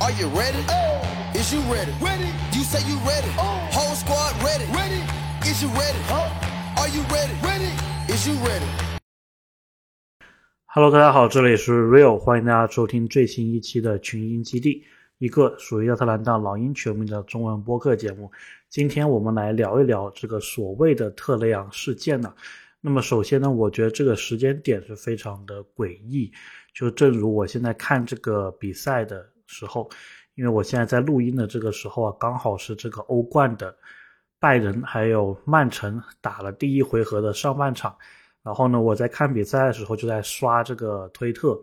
Are you ready? Oh. Is you ready? Ready. You say you ready. Oh. Whole squad ready. Ready. Is you ready? Are you ready? Ready. Is you ready? Hello，大家好，这里是 Real，欢迎大家收听最新一期的群英基地，一个属于亚特兰大老鹰球迷的中文播客节目。今天我们来聊一聊这个所谓的特雷杨事件呢。那么首先呢，我觉得这个时间点是非常的诡异，就正如我现在看这个比赛的时候，因为我现在在录音的这个时候啊，刚好是这个欧冠的拜仁还有曼城打了第一回合的上半场。然后呢，我在看比赛的时候就在刷这个推特，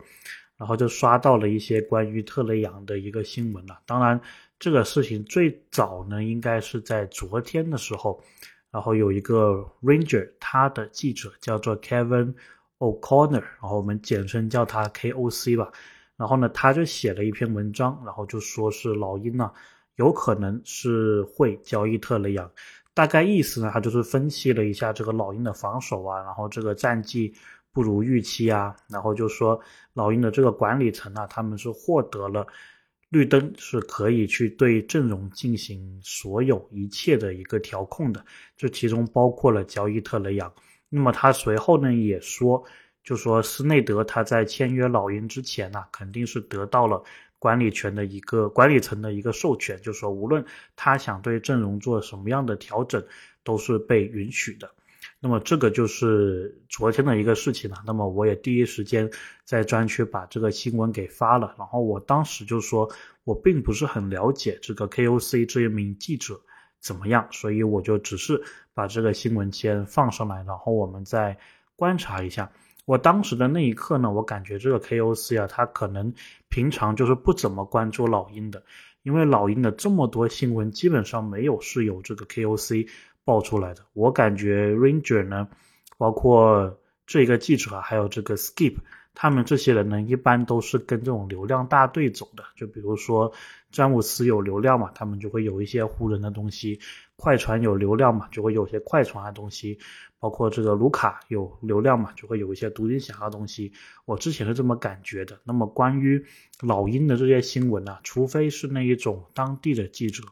然后就刷到了一些关于特雷杨的一个新闻了。当然，这个事情最早呢，应该是在昨天的时候，然后有一个 Ranger 他的记者叫做 Kevin O'Connor，然后我们简称叫他 KOC 吧。然后呢，他就写了一篇文章，然后就说是老鹰呢有可能是会交易特雷杨。大概意思呢，他就是分析了一下这个老鹰的防守啊，然后这个战绩不如预期啊，然后就说老鹰的这个管理层啊，他们是获得了绿灯，是可以去对阵容进行所有一切的一个调控的，这其中包括了交易特雷杨。那么他随后呢也说，就说斯内德他在签约老鹰之前呢，肯定是得到了。管理权的一个管理层的一个授权，就说，无论他想对阵容做什么样的调整，都是被允许的。那么这个就是昨天的一个事情了。那么我也第一时间在专区把这个新闻给发了。然后我当时就说，我并不是很了解这个 KOC 这一名记者怎么样，所以我就只是把这个新闻先放上来，然后我们再观察一下。我当时的那一刻呢，我感觉这个 KOC 啊，他可能平常就是不怎么关注老鹰的，因为老鹰的这么多新闻基本上没有是有这个 KOC 爆出来的。我感觉 Ranger 呢，包括这个记者还有这个 Skip，他们这些人呢，一般都是跟这种流量大队走的。就比如说詹姆斯有流量嘛，他们就会有一些湖人的东西；快船有流量嘛，就会有些快船的东西。包括这个卢卡有流量嘛，就会有一些独行侠的东西。我之前是这么感觉的。那么关于老鹰的这些新闻呢，除非是那一种当地的记者，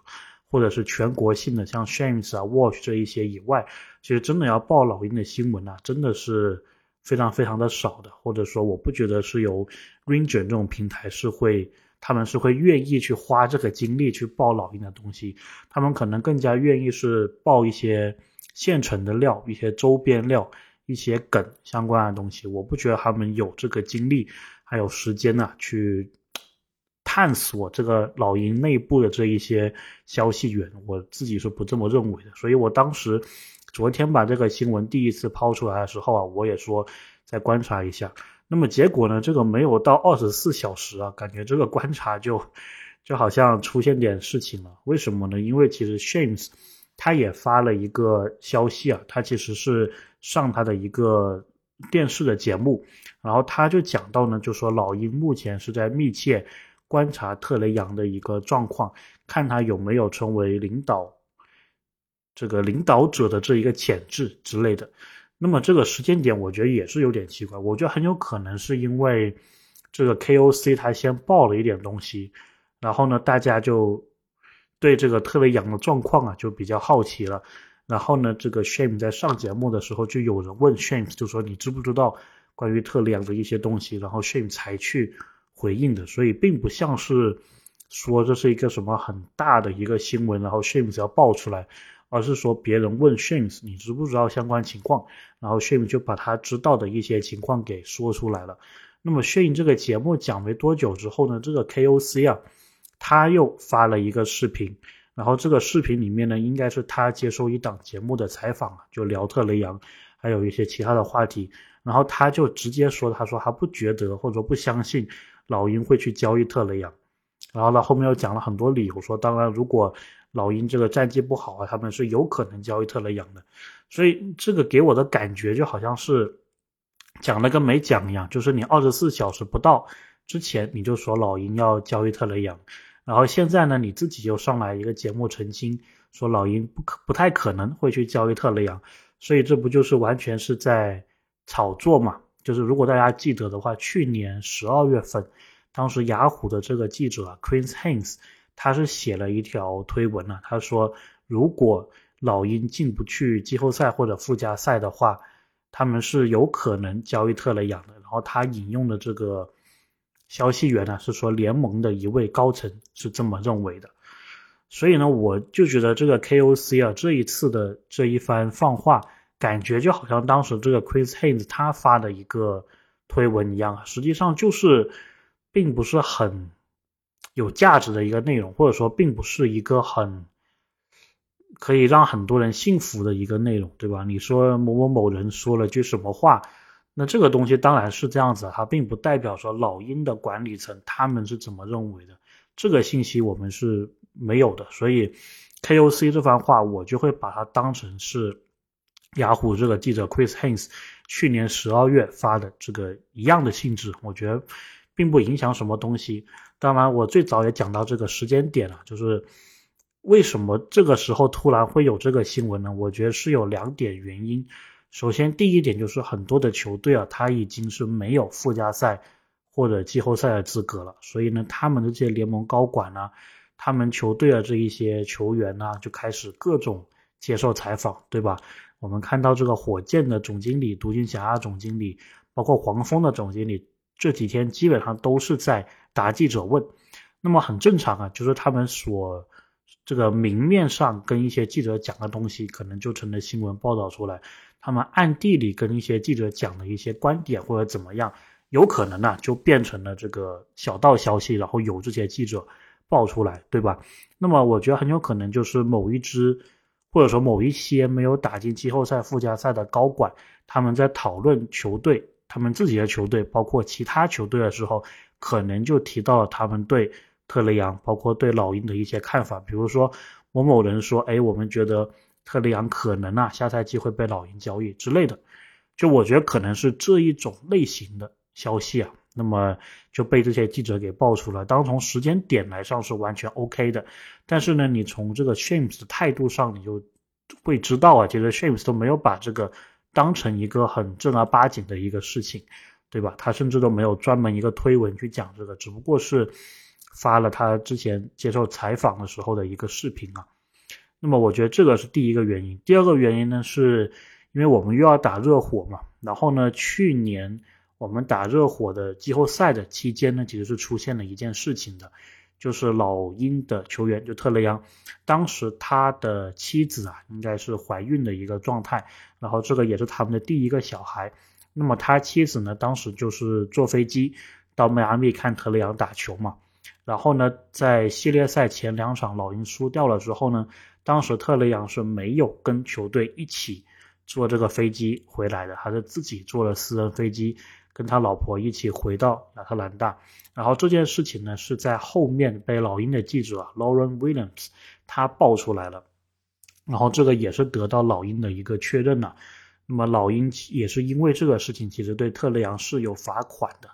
或者是全国性的，像 Shams 啊、Watch 这一些以外，其实真的要报老鹰的新闻呢，真的是非常非常的少的。或者说，我不觉得是由 Ranger 这种平台是会，他们是会愿意去花这个精力去报老鹰的东西。他们可能更加愿意是报一些。现成的料，一些周边料，一些梗相关的东西，我不觉得他们有这个精力，还有时间呢，去探索这个老鹰内部的这一些消息源。我自己是不这么认为的。所以我当时昨天把这个新闻第一次抛出来的时候啊，我也说再观察一下。那么结果呢，这个没有到二十四小时啊，感觉这个观察就 就好像出现点事情了。为什么呢？因为其实 Shames。他也发了一个消息啊，他其实是上他的一个电视的节目，然后他就讲到呢，就说老鹰目前是在密切观察特雷杨的一个状况，看他有没有成为领导这个领导者的这一个潜质之类的。那么这个时间点，我觉得也是有点奇怪，我觉得很有可能是因为这个 KOC 他先爆了一点东西，然后呢，大家就。对这个特雷杨的状况啊，就比较好奇了。然后呢，这个 Shame 在上节目的时候，就有人问 Shame，就说你知不知道关于特雷杨的一些东西？然后 Shame 才去回应的。所以并不像是说这是一个什么很大的一个新闻，然后 Shame 要爆出来，而是说别人问 Shame 你知不知道相关情况，然后 Shame 就把他知道的一些情况给说出来了。那么 Shame 这个节目讲没多久之后呢，这个 KOC 啊。他又发了一个视频，然后这个视频里面呢，应该是他接受一档节目的采访就聊特雷杨，还有一些其他的话题，然后他就直接说，他说他不觉得或者说不相信老鹰会去交易特雷杨，然后呢后面又讲了很多理由，说当然如果老鹰这个战绩不好啊，他们是有可能交易特雷杨的，所以这个给我的感觉就好像是讲了跟没讲一样，就是你二十四小时不到之前你就说老鹰要交易特雷杨。然后现在呢，你自己又上来一个节目澄清，说老鹰不可不太可能会去交易特雷杨，所以这不就是完全是在炒作嘛？就是如果大家记得的话，去年十二月份当时雅虎的这个记者啊 Chris Haynes，他是写了一条推文呢，他说如果老鹰进不去季后赛或者附加赛的话，他们是有可能交易特雷杨的。然后他引用的这个消息源呢，是说联盟的一位高层是这么认为的。所以呢，我就觉得这个 KOC 啊，这一次的这一番放话，感觉就好像当时这个 Chris Haynes 他发的一个推文一样，实际上就是并不是很有价值的一个内容，或者说并不是一个很可以让很多人信服的一个内容，对吧？你说某某某人说了句什么话，那这个东西当然是这样子，它并不代表说老鹰的管理层他们是怎么认为的，这个信息我们是。没有的，所以 KOC 这番话我就会把它当成是雅虎这个记者 Chris Haynes 去年十二月发的这个一样的性质，我觉得并不影响什么东西。当然，我最早也讲到这个时间点了，就是为什么这个时候突然会有这个新闻呢？我觉得是有两点原因。首先，第一点就是很多的球队啊，他已经是没有附加赛或者季后赛的资格了，所以呢，他们的这些联盟高管呢。他们球队的这一些球员呢，就开始各种接受采访，对吧？我们看到这个火箭的总经理、独行侠总经理，包括黄蜂的总经理，这几天基本上都是在答记者问。那么很正常啊，就是他们所这个明面上跟一些记者讲的东西，可能就成了新闻报道出来；他们暗地里跟一些记者讲的一些观点或者怎么样，有可能呢就变成了这个小道消息，然后有这些记者。爆出来，对吧？那么我觉得很有可能就是某一支，或者说某一些没有打进季后赛、附加赛的高管，他们在讨论球队、他们自己的球队，包括其他球队的时候，可能就提到了他们对特雷杨，包括对老鹰的一些看法。比如说某某人说：“哎，我们觉得特雷杨可能啊，下赛季会被老鹰交易之类的。”就我觉得可能是这一种类型的消息啊。那么就被这些记者给爆出了。当从时间点来上是完全 OK 的，但是呢，你从这个 Shams 的态度上，你就会知道啊，其实 Shams 都没有把这个当成一个很正儿八经的一个事情，对吧？他甚至都没有专门一个推文去讲这个，只不过是发了他之前接受采访的时候的一个视频啊。那么我觉得这个是第一个原因。第二个原因呢，是因为我们又要打热火嘛，然后呢，去年。我们打热火的季后赛的期间呢，其实是出现了一件事情的，就是老鹰的球员就特雷杨，当时他的妻子啊应该是怀孕的一个状态，然后这个也是他们的第一个小孩。那么他妻子呢，当时就是坐飞机到迈阿密看特雷杨打球嘛，然后呢，在系列赛前两场老鹰输掉了之后呢，当时特雷杨是没有跟球队一起坐这个飞机回来的，还是自己坐了私人飞机。跟他老婆一起回到亚特兰大，然后这件事情呢是在后面被老鹰的记者啊 Lauren Williams 他爆出来了，然后这个也是得到老鹰的一个确认了。那么老鹰也是因为这个事情，其实对特雷杨是有罚款的。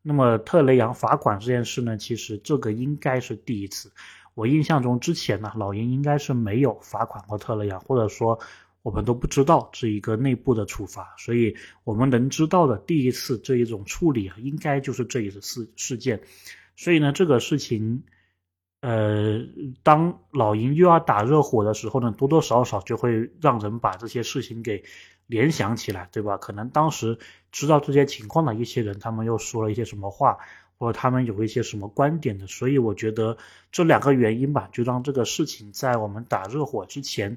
那么特雷杨罚款这件事呢，其实这个应该是第一次。我印象中之前呢，老鹰应该是没有罚款过特雷杨，或者说。我们都不知道是一个内部的处罚，所以我们能知道的第一次这一种处理啊，应该就是这一次事事件。所以呢，这个事情，呃，当老鹰又要打热火的时候呢，多多少少就会让人把这些事情给联想起来，对吧？可能当时知道这些情况的一些人，他们又说了一些什么话，或者他们有一些什么观点的，所以我觉得这两个原因吧，就让这个事情在我们打热火之前。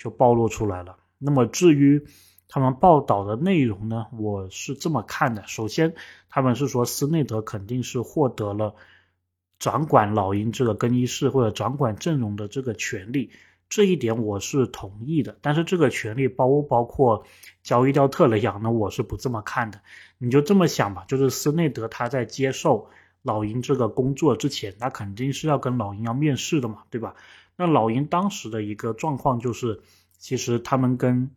就暴露出来了。那么至于他们报道的内容呢，我是这么看的：首先，他们是说斯内德肯定是获得了掌管老鹰这个更衣室或者掌管阵容的这个权利，这一点我是同意的。但是这个权利包不包括交易掉特雷杨呢？我是不这么看的。你就这么想吧，就是斯内德他在接受老鹰这个工作之前，他肯定是要跟老鹰要面试的嘛，对吧？那老鹰当时的一个状况就是，其实他们跟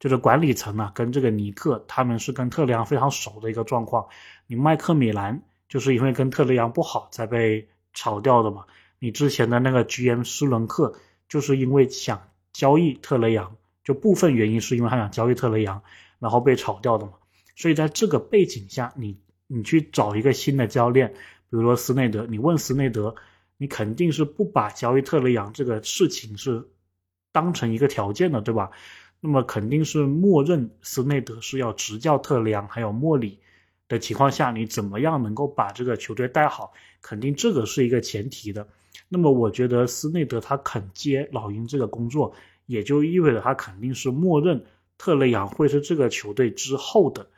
就是管理层啊，跟这个尼克他们是跟特雷杨非常熟的一个状况。你麦克米兰就是因为跟特雷杨不好才被炒掉的嘛。你之前的那个 GM 斯伦克就是因为想交易特雷杨，就部分原因是因为他想交易特雷杨，然后被炒掉的嘛。所以在这个背景下，你你去找一个新的教练，比如说斯内德，你问斯内德，你肯定是不把交易特雷杨这个事情是当成一个条件的，对吧？那么肯定是默认斯内德是要执教特雷杨还有莫里的情况下，你怎么样能够把这个球队带好？肯定这个是一个前提的。那么我觉得斯内德他肯接老鹰这个工作，也就意味着他肯定是默认特雷杨会是这个球队之后的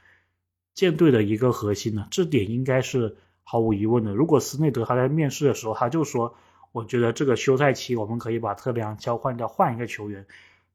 舰队的一个核心呢，这点应该是毫无疑问的。如果斯内德他在面试的时候他就说，我觉得这个休赛期我们可以把特雷杨交换掉，换一个球员，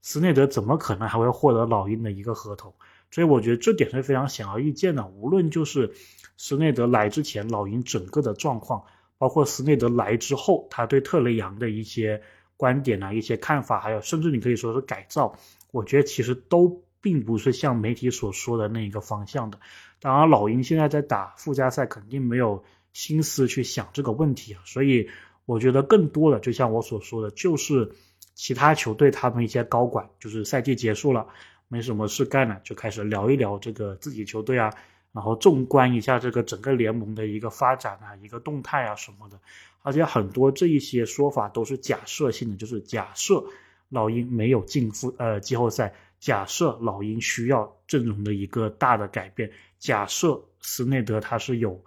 斯内德怎么可能还会获得老鹰的一个合同？所以我觉得这点是非常显而易见的。无论就是斯内德来之前老鹰整个的状况。包括斯内德来之后，他对特雷杨的一些观点啊、一些看法，还有甚至你可以说是改造，我觉得其实都并不是像媒体所说的那一个方向的。当然，老鹰现在在打附加赛，肯定没有心思去想这个问题啊。所以，我觉得更多的，就像我所说的，就是其他球队他们一些高管，就是赛季结束了，没什么事干了，就开始聊一聊这个自己球队啊。然后纵观一下这个整个联盟的一个发展啊，一个动态啊什么的，而且很多这一些说法都是假设性的，就是假设老鹰没有进复呃季后赛，假设老鹰需要阵容的一个大的改变，假设斯内德他是有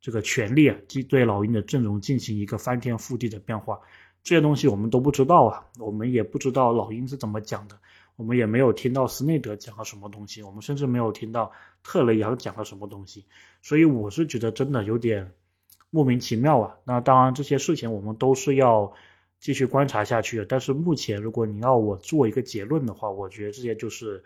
这个权利啊，即对老鹰的阵容进行一个翻天覆地的变化，这些东西我们都不知道啊，我们也不知道老鹰是怎么讲的。我们也没有听到斯内德讲了什么东西，我们甚至没有听到特雷杨讲了什么东西，所以我是觉得真的有点莫名其妙啊。那当然这些事情我们都是要继续观察下去。但是目前如果你要我做一个结论的话，我觉得这些就是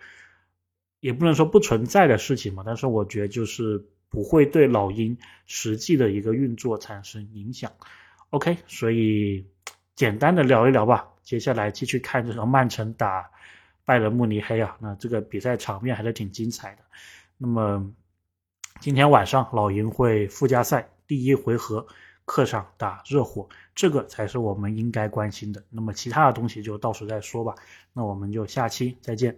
也不能说不存在的事情嘛，但是我觉得就是不会对老鹰实际的一个运作产生影响。OK，所以简单的聊一聊吧，接下来继续看这场曼城打。拜仁慕尼黑啊，那这个比赛场面还是挺精彩的。那么今天晚上老鹰会附加赛第一回合客场打热火，这个才是我们应该关心的。那么其他的东西就到时再说吧。那我们就下期再见。